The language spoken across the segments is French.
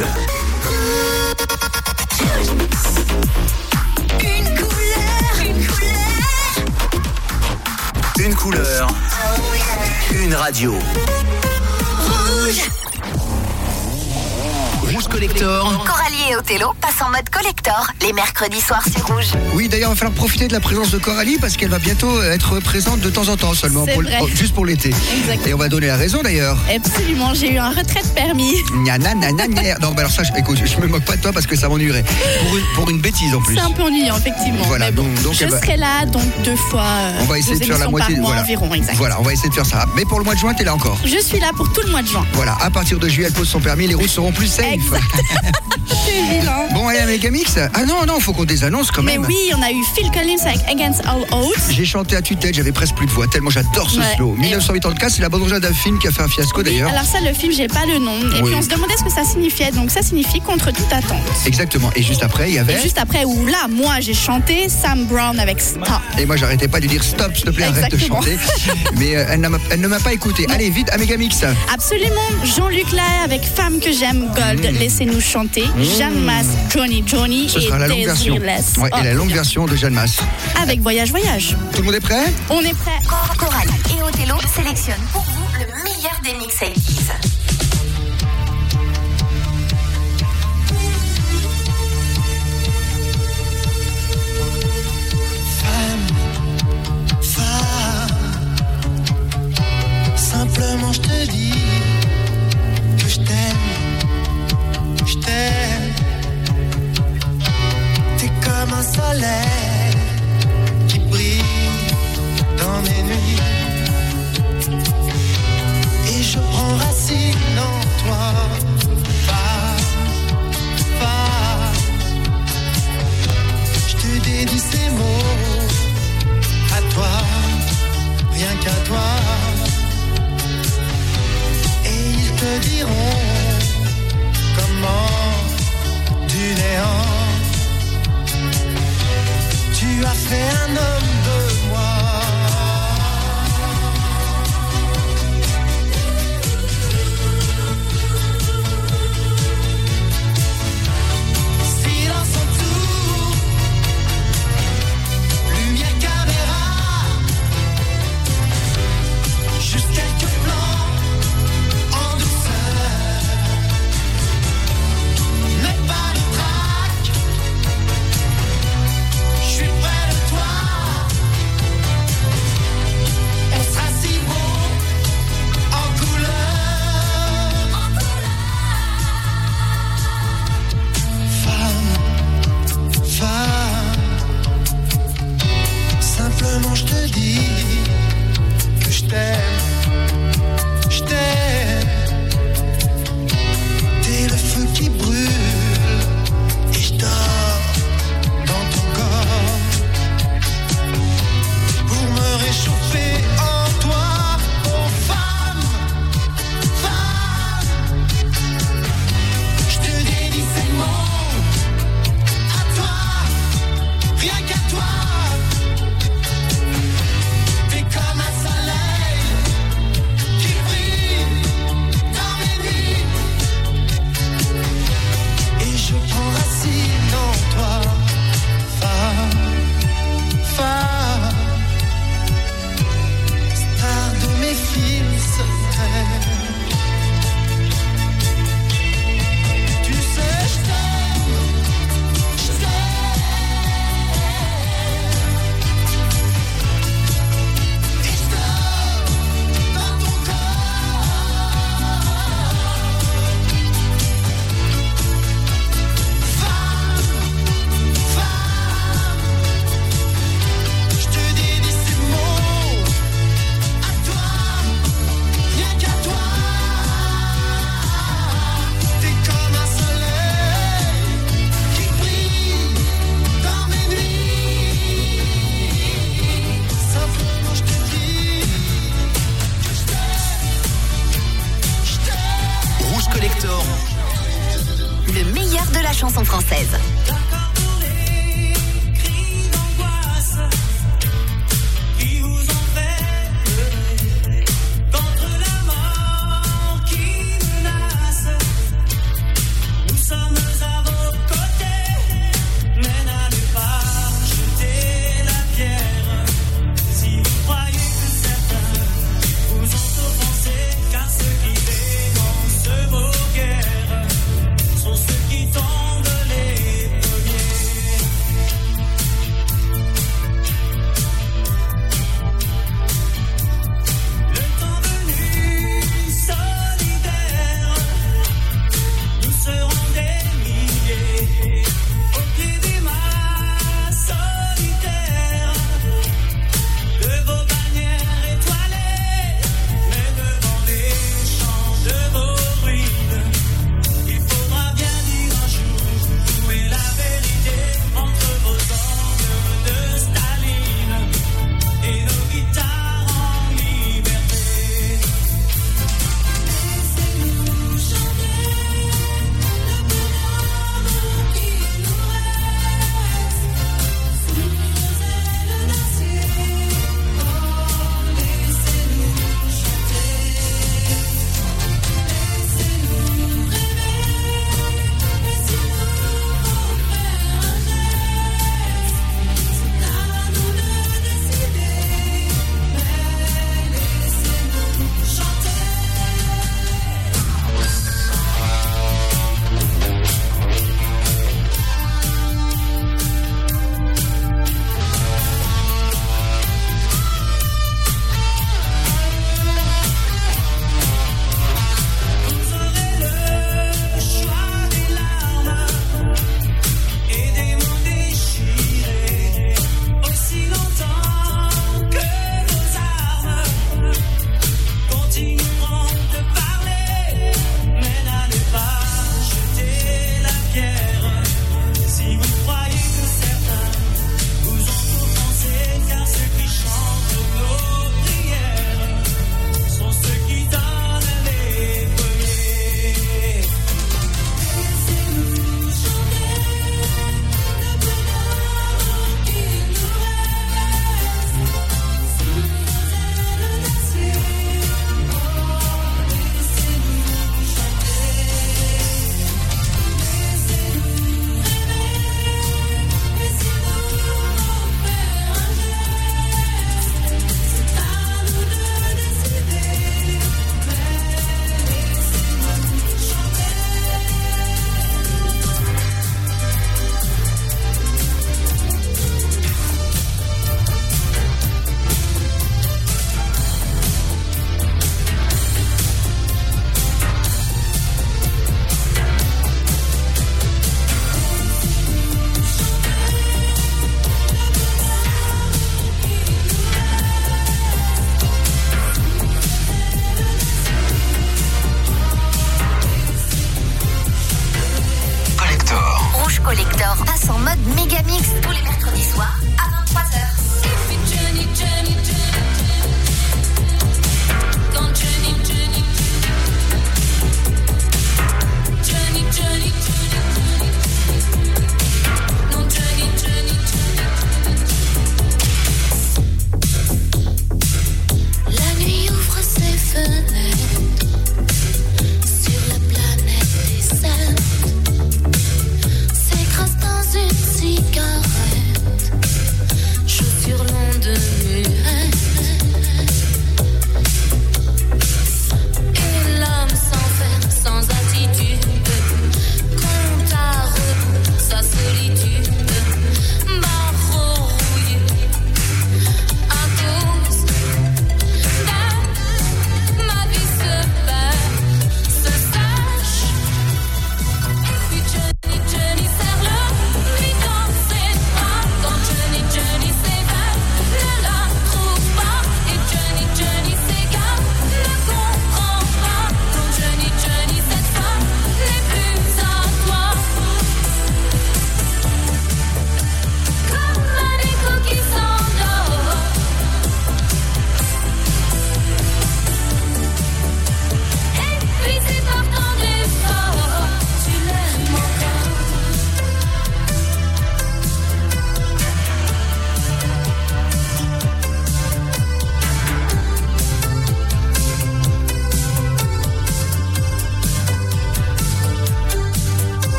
Une couleur, une couleur. Une couleur. Une radio. Rouge. Collector. Coralie et Othello passent en mode collector les mercredis soirs sur Rouge. Oui, d'ailleurs, il va falloir profiter de la présence de Coralie parce qu'elle va bientôt être présente de temps en temps seulement, pour- vrai. oh, juste pour l'été. Et on va donner la raison d'ailleurs. Absolument, j'ai eu un retrait de permis. Gna, na, na, na. Non, bah alors ça, je, écoute, je me moque pas de toi parce que ça m'ennuierait. Pour une, pour une bêtise en plus. C'est un peu ennuyant, effectivement. Voilà, Mais bon, donc- donc je va- serai là donc deux fois. euh, On va essayer deux de faire la moitié. mois voilà. environ, exact. Voilà, on va essayer de faire ça. Mais pour le mois de juin, t'es là encore. Je suis là pour tout le mois de juin. Voilà, à partir de juillet, elle pose son permis, les routes seront plus safe. Exact. Bon, allez, un méga mix. Ah non, non, faut qu'on désannonce quand Mais même. oui, on a eu Phil Collins avec Against All Odds. J'ai chanté à tue-tête, j'avais presque plus de voix, tellement j'adore ce Ouais. slow. 1984, c'est la bande originale d'un film qui a fait un fiasco d'ailleurs. Alors ça, le film, j'ai pas le nom. Et Oui. puis on se demandait ce que ça signifiait. Donc ça signifie contre toute attente. Exactement. Et juste après, il y avait. Et juste après, où là, moi, j'ai chanté Sam Brown avec Stop. Et moi, j'arrêtais pas de dire stop, s'il te plaît, arrête de chanter. Mais euh, elle, ne m'a pas écouté. Allez, vite, un méga mix. Absolument. Jean-Luc Lahaye avec Femme que j'aime, Gold, laissez-nous chanter. Jeanne Masse, Johnny Johnny Mmh. Ce et sera la longue version. Ouais, et la Oh, longue version de Jeanne Masse. Avec Voyage Voyage. Tout le monde est prêt? On est prêt. Cor- Coralie et Othello sélectionnent pour vous le meilleur des mix 80s. Simplement je te dis t'aime. T'es comme un soleil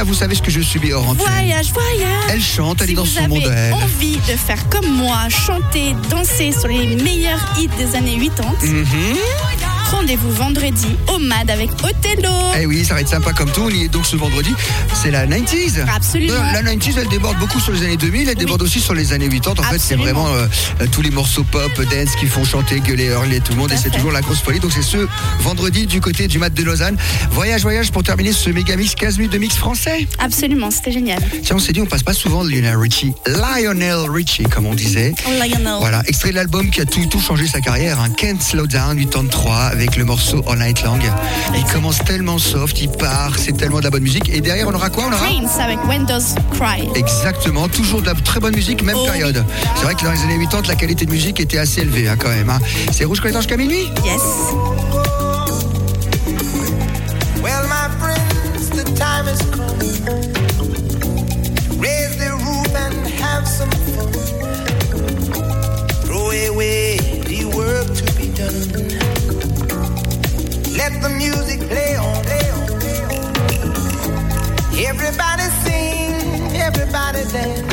ça vous savez ce que je subis hors. Voyage, voyage. Elle chante, elle si est dans son monde elle. envie de faire comme moi, chanter, danser sur les meilleurs hits des années 80, Mhm. rendez-vous vendredi au MAD avec Othello. Eh oui, ça va être sympa comme tout. On y est donc ce vendredi. C'est la 90s. Absolument. Euh, La 90s, elle déborde beaucoup sur les années 2000. Elle déborde aussi sur les années 80. En fait, c'est vraiment euh, euh, tous les morceaux pop, dance qui font chanter, gueuler, hurler tout le monde. Tout Et c'est toujours la grosse folie. Donc c'est ce vendredi du côté du mat de Lausanne. Voyage, voyage pour terminer ce méga mix 15 minutes de mix français. Absolument, c'était génial. Tiens, on s'est dit, on passe pas souvent de Lionel Richie. Lionel Richie, comme on disait. Lionel. Voilà, extrait de l'album qui a tout, tout changé sa carrière, hein. Can't Slow Down du 3 avec le morceau All Night Long. Il commence tellement soft, il part, c'est tellement de la bonne musique. Et derrière, on aura quoi On aura Prince avec When Does Cry. Exactement, toujours de la très bonne musique, même Oh période. C'est vrai que dans les années 80, la qualité de musique était assez élevée hein, quand même. hein. C'est Rouge Collector jusqu'à minuit Yes. Well, my friends, the time has Let the music play on. Everybody sing, everybody dance.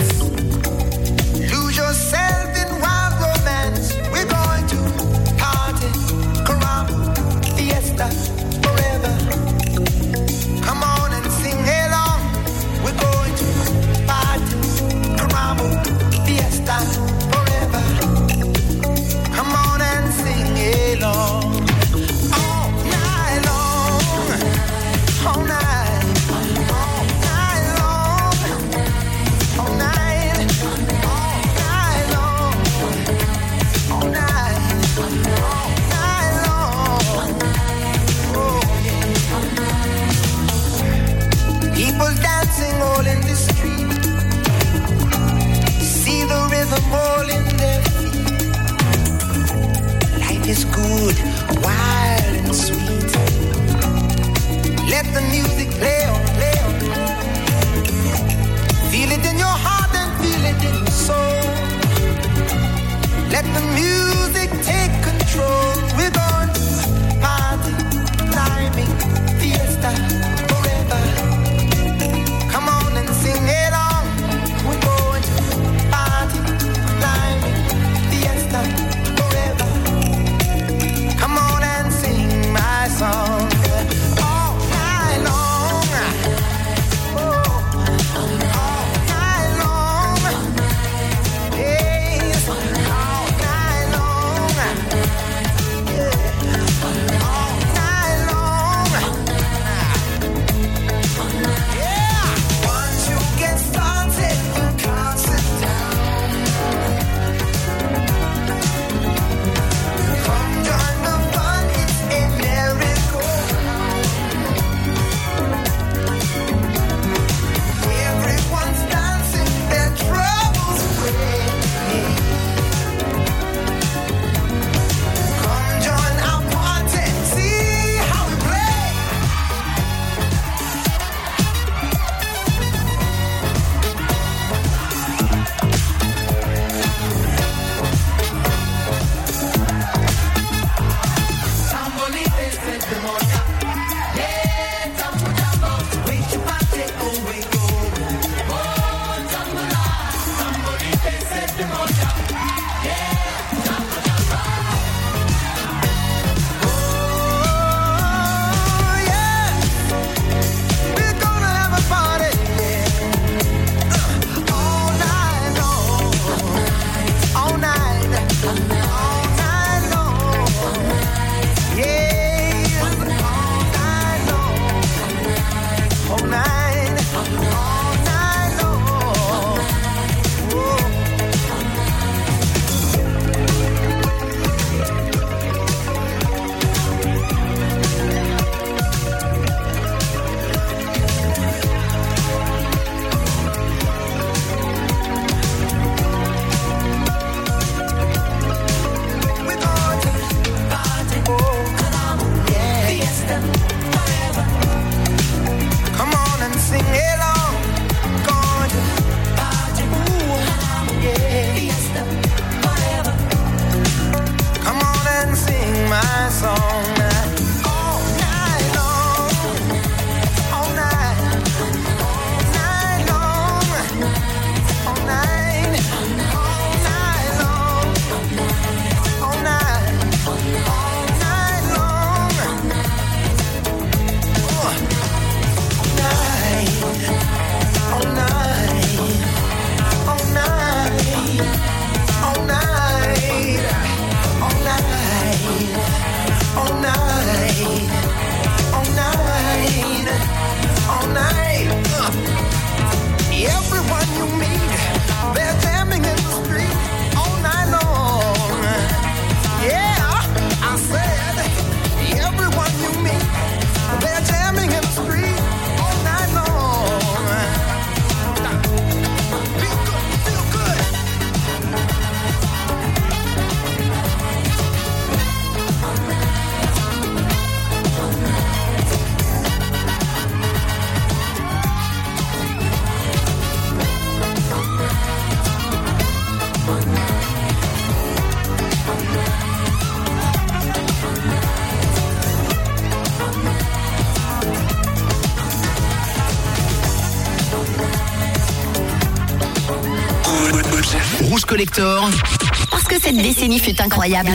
Décennie fut incroyable.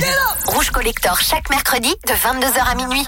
Rouge Collector chaque mercredi de 22h à minuit.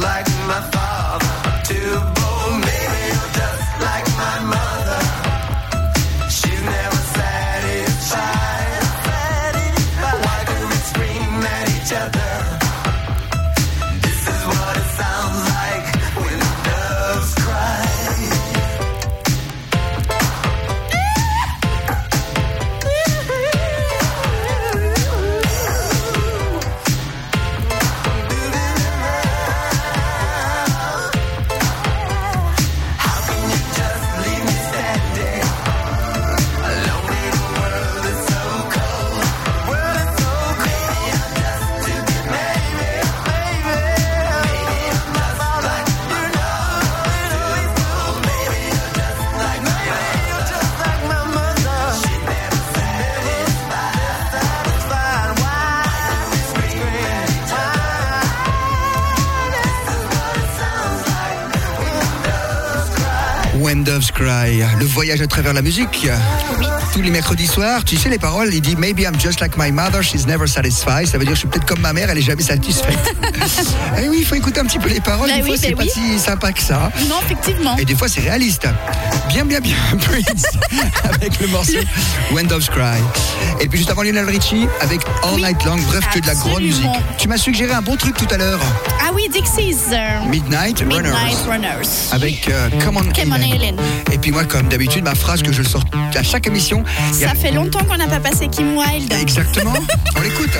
Like my voyage à travers la musique. Tous les mercredis soirs, tu sais les paroles, il dit Maybe I'm just like my mother, she's never satisfied. Ça veut dire je suis peut-être comme ma mère, elle est jamais satisfaite. Et oui, il faut écouter un petit peu les paroles. Bah des fois, oui, c'est bah pas si sympa que ça. Non, effectivement. Et des fois, c'est réaliste. Bien, bien, bien. Prince avec le morceau When Doves Cry. Et puis juste avant Lionel Richie avec All Oui, Night Long. Bref, que de la grande musique. Tu m'as suggéré un bon truc tout à l'heure. Ah oui, Dixie's. Midnight, Midnight Runners. Runners. Avec euh, Come on, Come on, Helen. Helen. Et puis moi, comme d'habitude, ma phrase que je sors à chaque émission. a- Ça fait longtemps qu'on n'a pas passé Kim Wilde. Exactement. On l'écoute.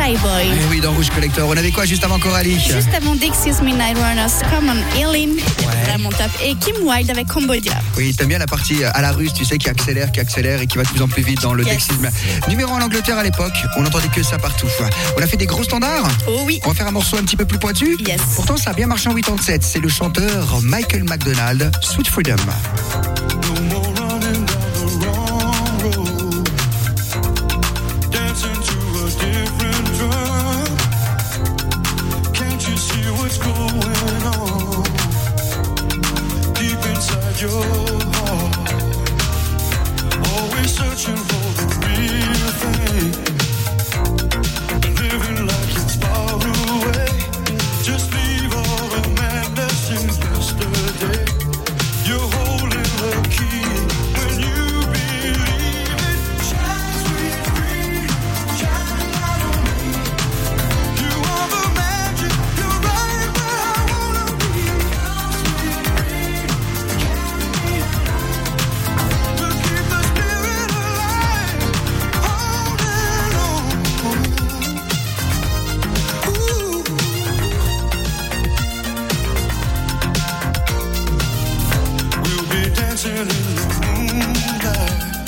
Shy Boy. Eh oui, dans Rouge Collector. On avait quoi juste avant Coralie Juste avant Dixie's Midnight Runners, Come on Eileen, vraiment top. Et Kim Wilde avec Cambodia. Oui, t'aimes bien la partie euh, à la russe, tu sais, qui accélère, qui accélère et qui va de plus en plus vite dans le Yes. Dexisme. Numéro en Angleterre à l'époque, on n'entendait que ça partout. On a fait des gros standards. Oh oui. On va faire un morceau un petit peu plus pointu. Yes. Pourtant, ça a bien marché en 87. C'est le chanteur Michael McDonald, Sweet Freedom. Dancing in the moonlight,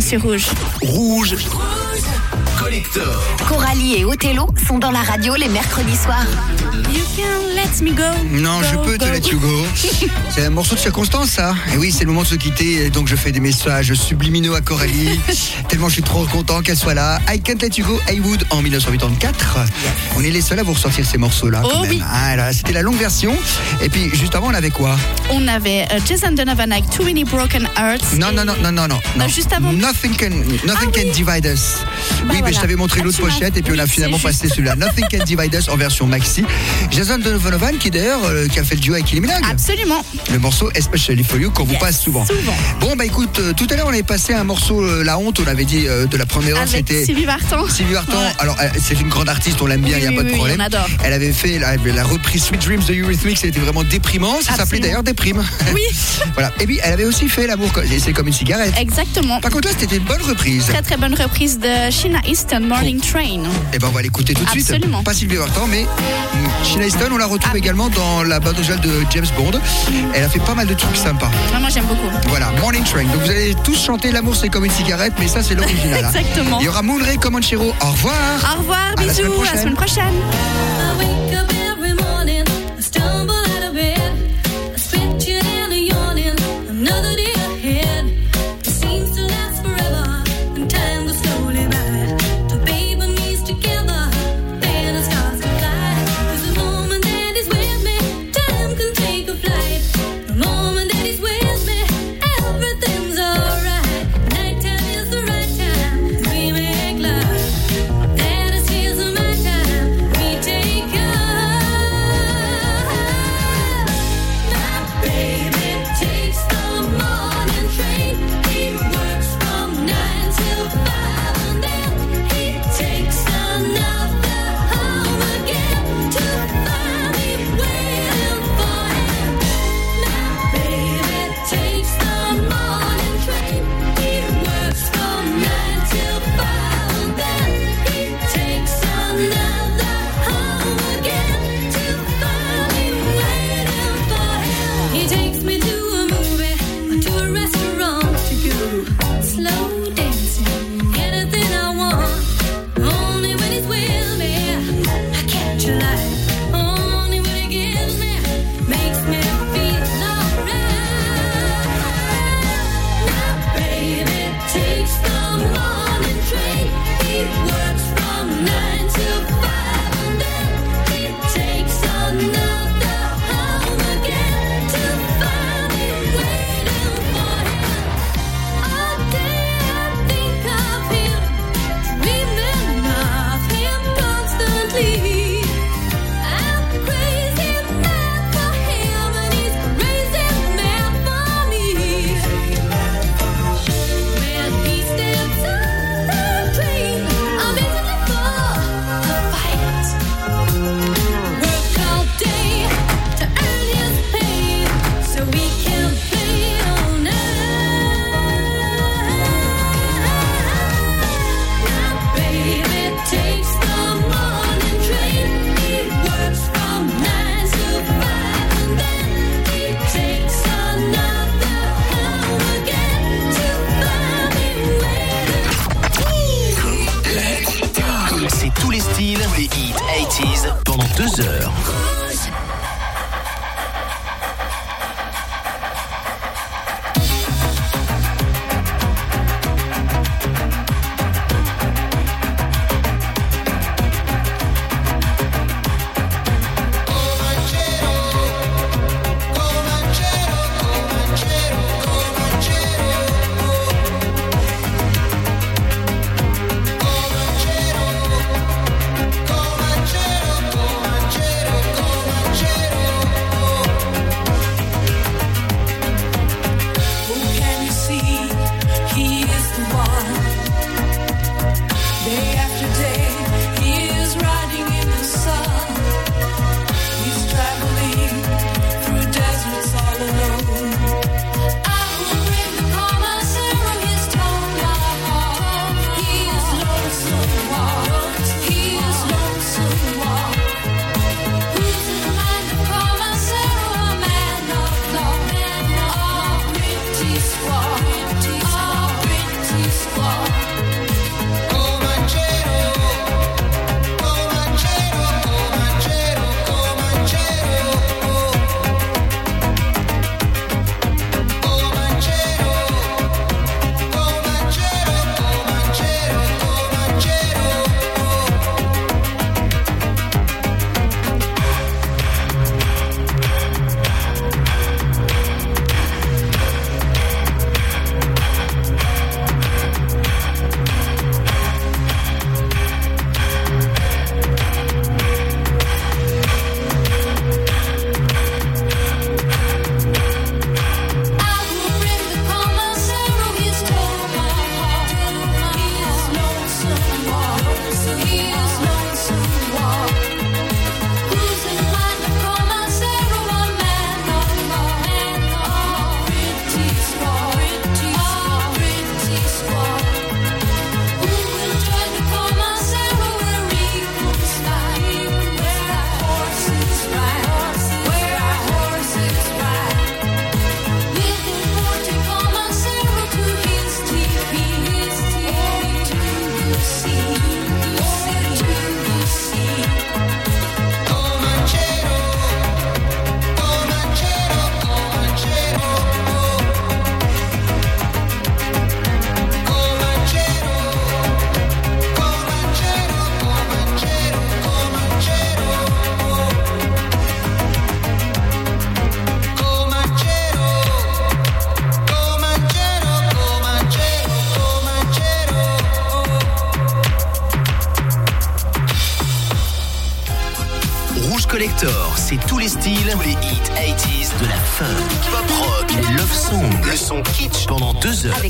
sur Rouge. Rouge. Collector. Coralie et Othello sont dans la radio les mercredis soirs. Let me go. Non, Go, je peux te let you go. C'est un morceau de circonstance, ça. Et oui, c'est le moment de se quitter. Donc, je fais des messages subliminaux à Coralie. tellement je suis trop content qu'elle soit là. I Can't Let You Go, Haywood, en 1984. On est les seuls à vous ressortir ces morceaux-là. quand Oh même. oui. Ah, C'était la longue version. Et puis, juste avant, on avait quoi? On avait euh, Jason Donovan avec Too Many Broken Hearts. Non, et- non, non, non, non, non. non. juste avant. Nothing can, nothing Ah can oui. divide us. oui, mais je t'avais montré Ah, l'autre pochette et puis on a finalement passé celui-là. Nothing can divide us en version maxi. Jason Donovan, qui d'ailleurs, euh, qui a fait le duo avec Kylie Minogue. Absolument. Le morceau Especially for You qu'on vous Yes, passe souvent. souvent. Bon bah écoute, euh, tout à l'heure on avait passé un morceau euh, La Honte, on avait dit euh, de la première heure, Avec c'était Sylvie Vartan. Sylvie Vartan. Ouais. Alors euh, c'est une grande artiste, on l'aime bien, il Oui, n'y a oui, pas de oui, problème. on adore. Elle avait fait la, la reprise Sweet Dreams de Eurythmics, c'était vraiment déprimant. Ça s'appelait Absolument. d'ailleurs Déprime. Oui, voilà. Et puis elle avait aussi fait L'amour, co- c'est comme une cigarette. exactement. Par contre là c'était une bonne reprise. Très très bonne reprise de Sheena Easton, Morning Train. Et ben on va l'écouter tout de suite. Absolument. Pas Sylvie Vartan, mais mm, Sheena Easton, on la retrouve Ah. également dans la bande originale de James Bond. Elle a fait pas mal de trucs sympas. Vraiment, j'aime beaucoup. Voilà, Morning Train. Donc vous allez tous chanter L'amour c'est comme une cigarette, mais ça c'est l'original. hein. Exactement. Il y aura Moonray Comanchero. Au revoir. Au revoir, À la bisous, à la semaine prochaine.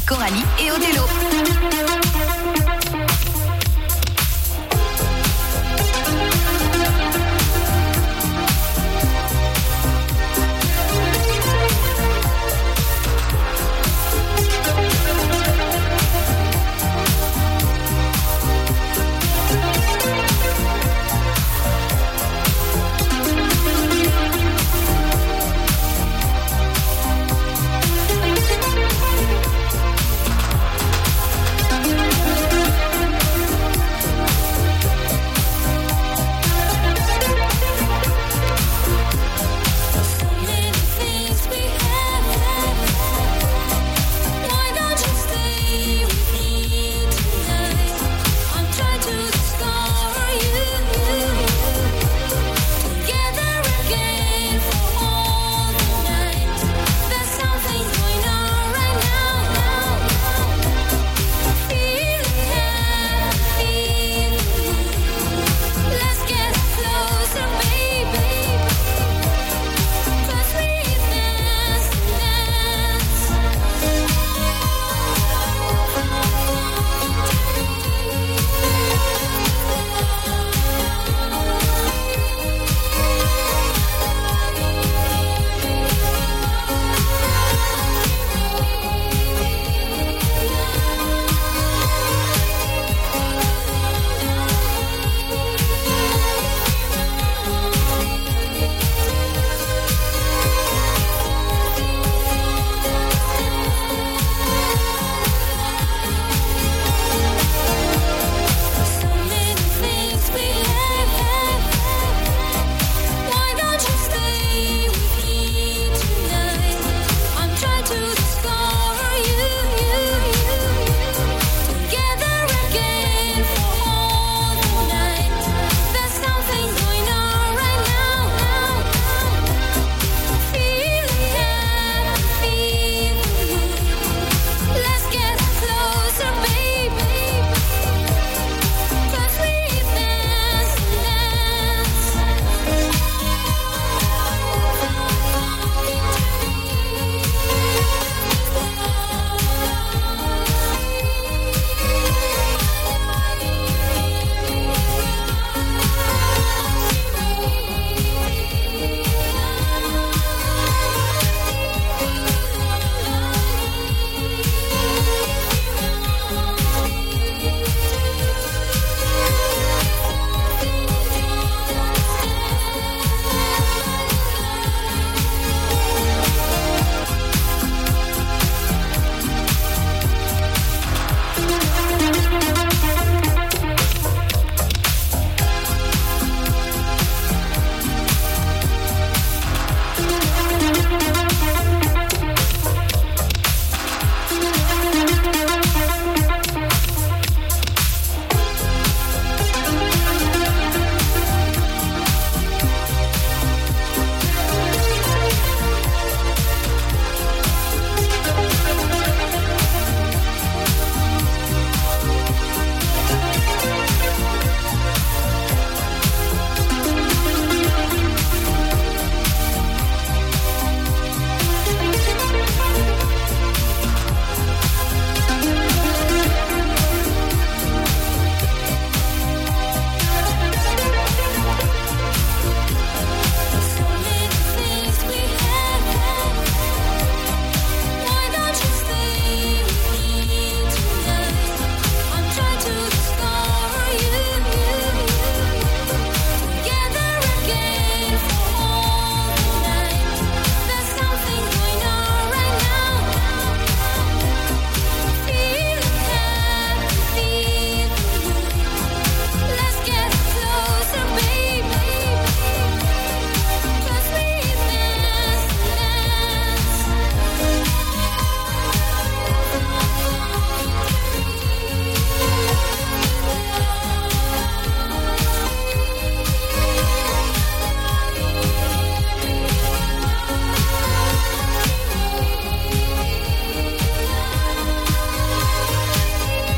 Coralie et Odelo.